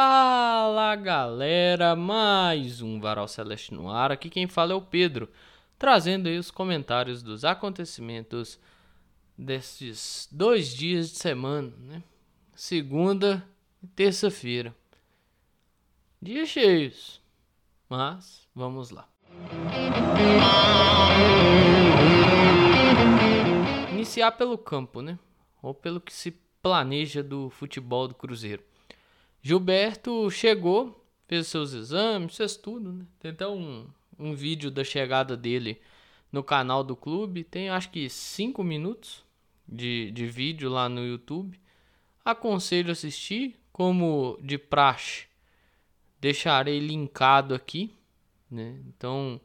Fala galera, mais um Varal Celeste no ar. Aqui quem fala é o Pedro, trazendo aí os comentários dos acontecimentos desses dois dias de semana, né? Segunda e terça-feira. Dias cheios, mas vamos lá. Iniciar pelo campo, né? Ou pelo que se planeja do futebol do Cruzeiro. Gilberto chegou, fez seus exames, fez tudo, né? Tem até um, um vídeo da chegada dele no canal do clube. Tem acho que 5 minutos de, de vídeo lá no YouTube. Aconselho assistir, como de praxe. Deixarei linkado aqui, né? Então,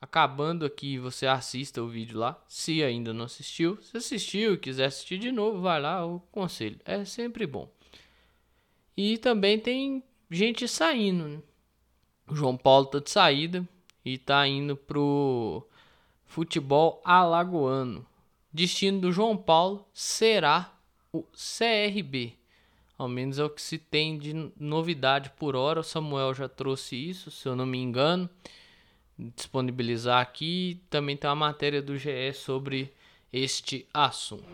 acabando aqui, você assista o vídeo lá. Se ainda não assistiu, se assistiu e quiser assistir de novo, vai lá, o conselho. É sempre bom. E também tem gente saindo, né? O João Paulo tá de saída e tá indo pro futebol alagoano. Destino do João Paulo será o CRB. Ao menos é o que se tem de novidade por hora. O Samuel já trouxe isso, se eu não me engano. Disponibilizar aqui. Também tem uma matéria do GE sobre este assunto.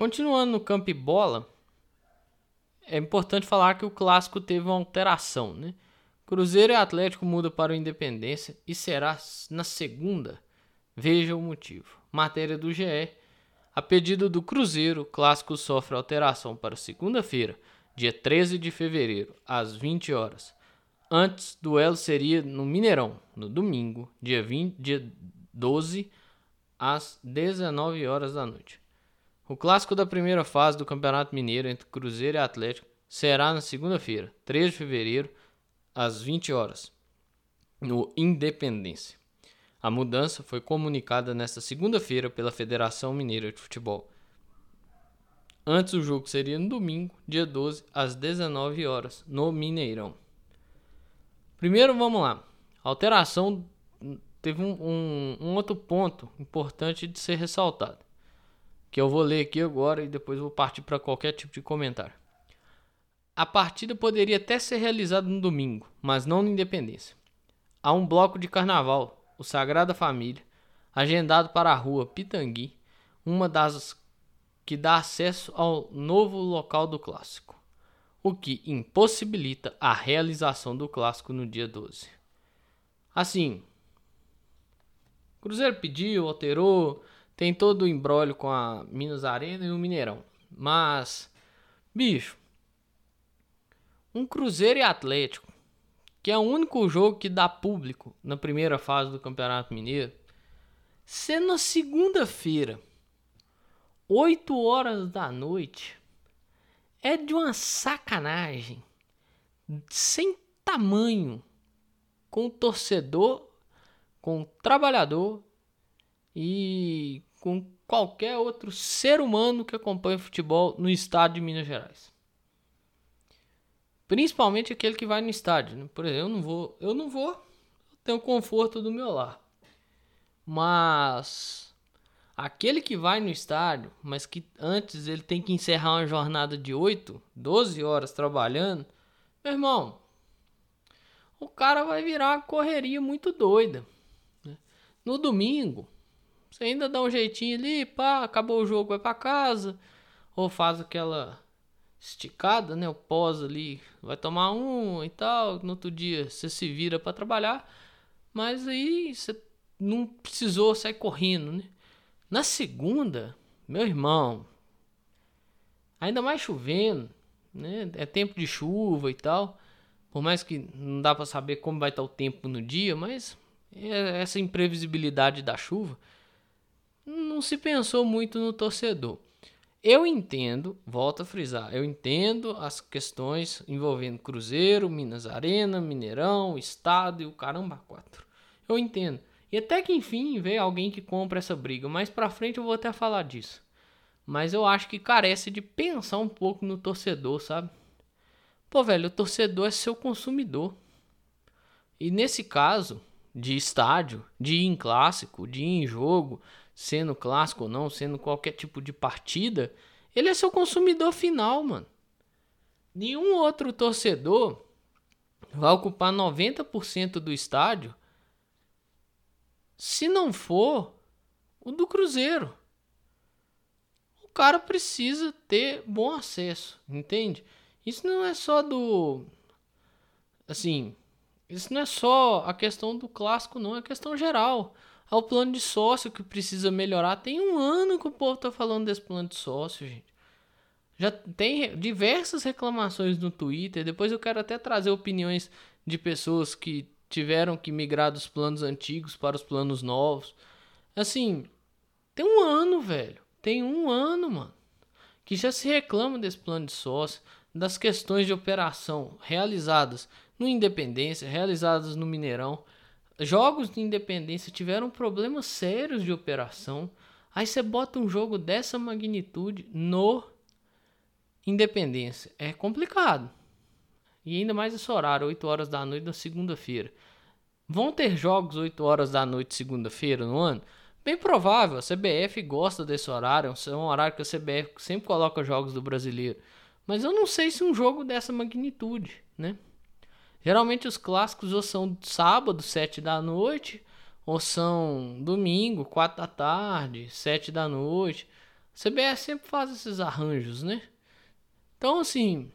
Continuando no campo e bola, é importante falar que o clássico teve uma alteração, né? Cruzeiro e Atlético muda para o Independência e será na segunda. Veja o motivo. Matéria do GE. A pedido do Cruzeiro, o clássico sofre alteração para segunda-feira, dia 13 de fevereiro, às 20 horas. Antes, duelo seria no Mineirão, no domingo, dia, 20, dia 12, às 19 horas da noite. O clássico da primeira fase do Campeonato Mineiro entre Cruzeiro e Atlético será na segunda-feira, 3 de fevereiro, às 20 horas, no Independência. A mudança foi comunicada nesta segunda-feira pela Federação Mineira de Futebol. Antes o jogo seria no domingo, dia 12, às 19 horas, no Mineirão. Primeiro, vamos lá. A alteração teve um, um, um outro ponto importante de ser ressaltado que eu vou ler aqui agora e depois vou partir para qualquer tipo de comentário. A partida poderia até ser realizada no domingo, mas não na Independência. Há um bloco de carnaval, o Sagrada Família, agendado para a rua Pitangui, uma das que dá acesso ao novo local do clássico, o que impossibilita a realização do clássico no dia 12. Assim, Cruzeiro pediu, alterou, tem todo o embrólio com a Minas Arena e o Mineirão. Mas, bicho, um Cruzeiro e Atlético, que é o único jogo que dá público na primeira fase do Campeonato Mineiro, ser na segunda-feira, 8 horas da noite, é de uma sacanagem sem tamanho com o torcedor, com o trabalhador e com qualquer outro ser humano que acompanha futebol no estado de Minas Gerais. Principalmente aquele que vai no estádio. Né? Por exemplo, eu não vou, eu não vou, eu tenho conforto do meu lar. Mas aquele que vai no estádio, mas que antes ele tem que encerrar uma jornada de 8, 12 horas trabalhando, meu irmão, o cara vai virar uma correria muito doida. Né? No domingo, você ainda dá um jeitinho ali, pá, acabou o jogo, vai para casa. Ou faz aquela esticada, né? O pós ali, vai tomar um e tal. No outro dia você se vira para trabalhar. Mas aí você não precisou sair correndo, né? Na segunda, meu irmão, ainda mais chovendo, né? É tempo de chuva e tal. Por mais que não dá para saber como vai estar o tempo no dia, mas é essa imprevisibilidade da chuva não se pensou muito no torcedor. Eu entendo, volto a frisar, eu entendo as questões envolvendo Cruzeiro, Minas Arena, Mineirão, Estado e o caramba quatro. Eu entendo. E até que enfim veio alguém que compra essa briga. Mais pra frente eu vou até falar disso. Mas eu acho que carece de pensar um pouco no torcedor, sabe? Pô, velho, o torcedor é seu consumidor. E nesse caso, de estádio, de ir em clássico, de ir em jogo, sendo clássico ou não, sendo qualquer tipo de partida, ele é seu consumidor final, mano. Nenhum outro torcedor vai ocupar 90% do estádio se não for o do Cruzeiro. O cara precisa ter bom acesso, entende? Isso não é só do assim, isso não é só a questão do clássico, não, é questão geral. Ao plano de sócio que precisa melhorar. Tem um ano que o povo tá falando desse plano de sócio, gente. Já tem diversas reclamações no Twitter. Depois eu quero até trazer opiniões de pessoas que tiveram que migrar dos planos antigos para os planos novos. Assim, tem um ano, velho. Tem um ano, mano. Que já se reclama desse plano de sócio, das questões de operação realizadas no Independência, realizadas no Mineirão. Jogos de Independência tiveram problemas sérios de operação. Aí você bota um jogo dessa magnitude no Independência. É complicado. E ainda mais esse horário, 8 horas da noite na segunda-feira. Vão ter jogos 8 horas da noite segunda-feira no ano? Bem provável, a CBF gosta desse horário, é um horário que a CBF sempre coloca jogos do brasileiro. Mas eu não sei se um jogo dessa magnitude, né? Geralmente os clássicos ou são sábado, 7 da noite, ou são domingo, 4 da tarde, 7 da noite. A CBS sempre faz esses arranjos, né? Então, assim,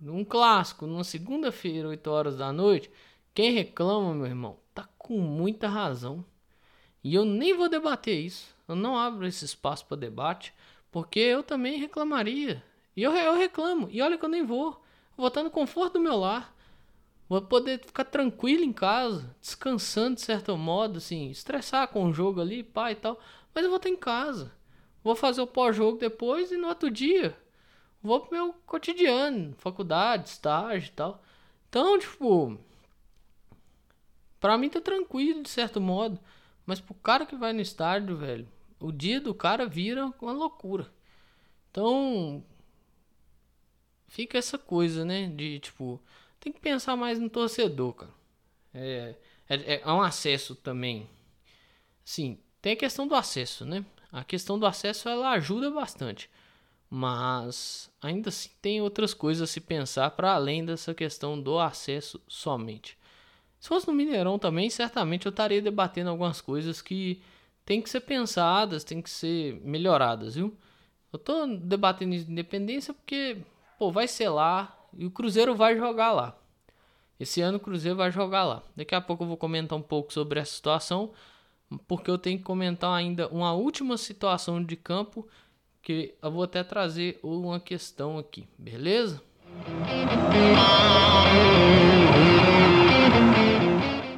um clássico, numa segunda-feira, 8 horas da noite, quem reclama, meu irmão, tá com muita razão. E eu nem vou debater isso. Eu não abro esse espaço para debate, porque eu também reclamaria. E eu, eu reclamo. E olha que eu nem vou. Vou estar no conforto do meu lar. Vou poder ficar tranquilo em casa, descansando de certo modo, assim, estressar com o jogo ali, pai e tal. Mas eu vou estar em casa. Vou fazer o pós-jogo depois e no outro dia vou pro meu cotidiano, faculdade, estágio e tal. Então, tipo, pra mim tá tranquilo de certo modo. Mas pro cara que vai no estádio, velho, o dia do cara vira uma loucura. Então, fica essa coisa, né? De tipo, tem que pensar mais no torcedor, cara. É, é, é um acesso também. Sim, tem a questão do acesso, né? A questão do acesso ela ajuda bastante, mas ainda assim tem outras coisas a se pensar para além dessa questão do acesso somente. Se fosse no Mineirão também, certamente eu estaria debatendo algumas coisas que tem que ser pensadas, tem que ser melhoradas, viu? Eu tô debatendo independência porque, pô, vai ser lá, e o Cruzeiro vai jogar lá. Esse ano o Cruzeiro vai jogar lá. Daqui a pouco eu vou comentar um pouco sobre essa situação, porque eu tenho que comentar ainda uma última situação de campo que eu vou até trazer uma questão aqui, beleza?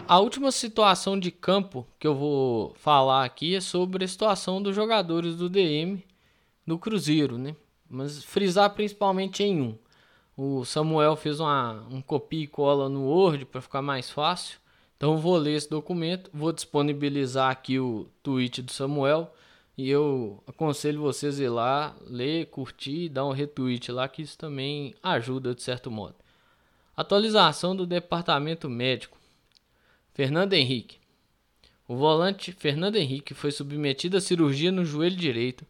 A última situação de campo que eu vou falar aqui é sobre a situação dos jogadores do DM do Cruzeiro, né? Mas frisar principalmente em um. O Samuel fez uma, um copia e cola no Word para ficar mais fácil. Então vou ler esse documento, vou disponibilizar aqui o tweet do Samuel e eu aconselho vocês a ir lá, ler, curtir dar um retweet lá que isso também ajuda de certo modo. Atualização do departamento médico. Fernando Henrique. O volante Fernando Henrique foi submetido a cirurgia no joelho direito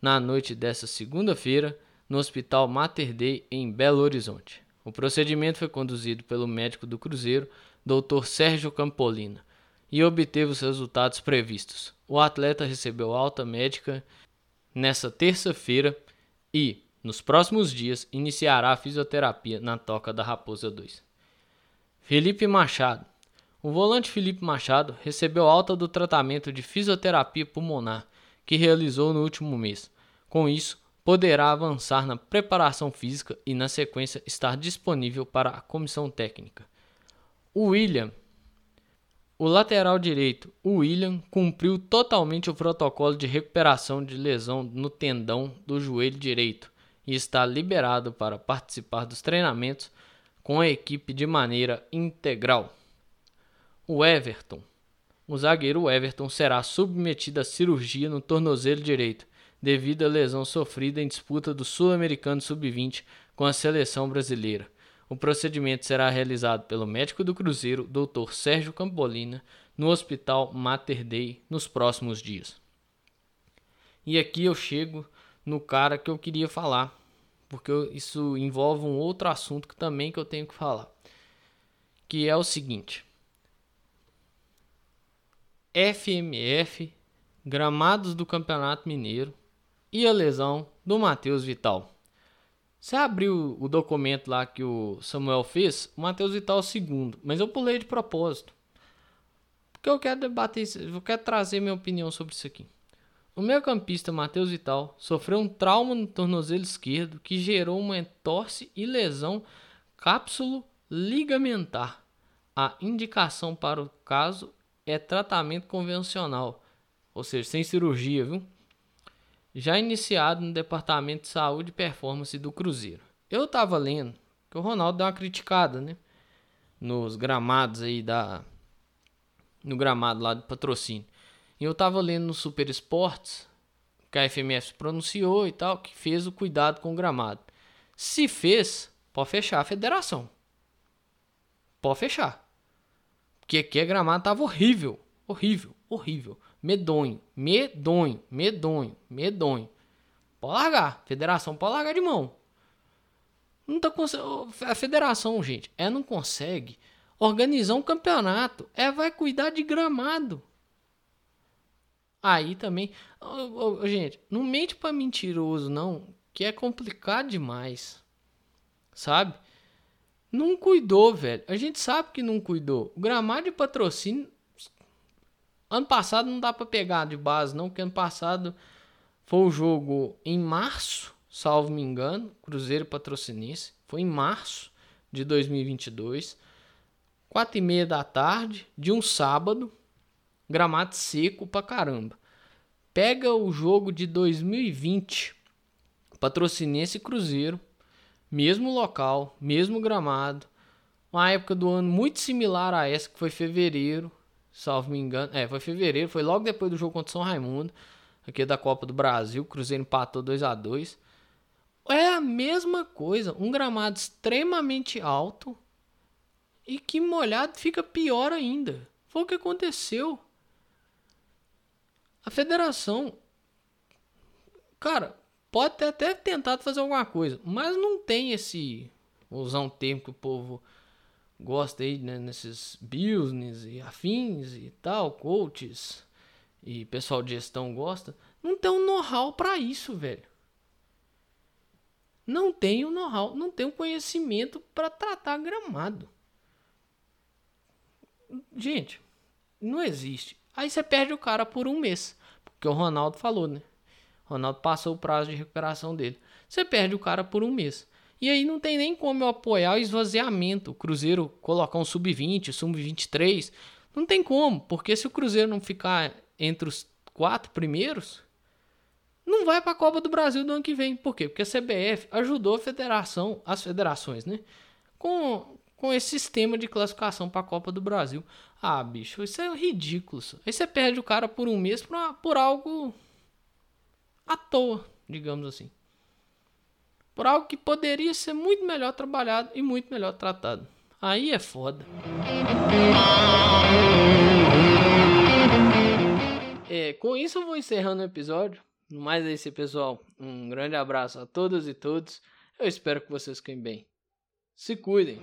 na noite desta segunda-feira no Hospital Mater Dei, em Belo Horizonte. O procedimento foi conduzido pelo médico do Cruzeiro, Dr. Sérgio Campolina, e obteve os resultados previstos. O atleta recebeu alta médica nesta terça-feira e, nos próximos dias, iniciará a fisioterapia na Toca da Raposa 2. Felipe Machado. O volante Felipe Machado recebeu alta do tratamento de fisioterapia pulmonar que realizou no último mês. Com isso, poderá avançar na preparação física e, na sequência, estar disponível para a comissão técnica. O William, o lateral direito, o William, cumpriu totalmente o protocolo de recuperação de lesão no tendão do joelho direito e está liberado para participar dos treinamentos com a equipe de maneira integral. O Everton. O zagueiro Everton será submetido à cirurgia no tornozelo direito devido à lesão sofrida em disputa do Sul-Americano Sub-20 com a seleção brasileira. O procedimento será realizado pelo médico do Cruzeiro, Dr. Sérgio Campolina, no Hospital Mater Dei nos próximos dias. E aqui eu chego no cara que eu queria falar, porque isso envolve um outro assunto que também que eu tenho que falar, que é o seguinte: FMF, gramados do Campeonato Mineiro e a lesão do Matheus Vital. Você abriu o documento lá que o Samuel fez, o Matheus Vital é segundo, mas eu pulei de propósito. Porque eu quero debater, eu quero trazer minha opinião sobre isso aqui. O meio-campista Matheus Vital sofreu um trauma no tornozelo esquerdo que gerou uma entorse e lesão cápsulo ligamentar. A indicação para o caso é tratamento convencional, ou seja, sem cirurgia, viu? Já iniciado no Departamento de Saúde e Performance do Cruzeiro. Eu tava lendo que o Ronaldo deu uma criticada, né? Nos gramados aí da. No gramado lá do patrocínio. E eu tava lendo no Super Esportes, que a FMF pronunciou e tal, que fez o cuidado com o gramado. Se fez, pode fechar a federação. Pode fechar. Porque aqui a gramado tava horrível. Horrível, horrível. Medonho, medonho, medonho, medonho. Pode largar. Federação pode largar de mão. Não tá A federação, gente, é não consegue organizar um campeonato. É vai cuidar de gramado. Aí também. Oh, oh, gente, não mente pra mentiroso, não. Que é complicado demais. Sabe? Não cuidou, velho. A gente sabe que não cuidou. O gramado de patrocínio. Ano passado não dá pra pegar de base, não. Porque ano passado foi o jogo em março, salvo me engano. Cruzeiro Patrocinense. Foi em março de 2022. Quatro e meia da tarde de um sábado gramado seco pra caramba. Pega o jogo de 2020, Patrocinense Cruzeiro, mesmo local, mesmo gramado, uma época do ano muito similar a essa, que foi fevereiro, salvo me engano. É, foi fevereiro, foi logo depois do jogo contra São Raimundo, aqui da Copa do Brasil, o Cruzeiro empatou 2 a 2 É a mesma coisa, um gramado extremamente alto e que molhado fica pior ainda. Foi o que aconteceu. A federação, cara, pode ter até tentado fazer alguma coisa, mas não tem esse. Vou usar um termo que o povo gosta aí, né, nesses business e afins e tal, coaches e pessoal de gestão gosta, não tem um know-how para isso, velho. Não tem o um know-how, não tem o um conhecimento para tratar gramado. Gente, não existe. Aí você perde o cara por um mês. Porque o Ronaldo falou, né? O Ronaldo passou o prazo de recuperação dele. Você perde o cara por um mês. E aí não tem nem como eu apoiar o esvaziamento. O Cruzeiro colocar um sub-20, sub-23. Não tem como. Porque se o Cruzeiro não ficar entre os quatro primeiros, não vai para a Copa do Brasil do ano que vem. Por quê? Porque a CBF ajudou a federação, as federações, né? Com, com esse sistema de classificação para a Copa do Brasil. Ah, bicho, isso é ridículo. Aí você perde o cara por um mês por, por algo à toa, digamos assim. Por algo que poderia ser muito melhor trabalhado e muito melhor tratado. Aí é foda. É, com isso eu vou encerrando o episódio. No mais é esse, pessoal. Um grande abraço a todas e todos. Eu espero que vocês fiquem bem. Se cuidem.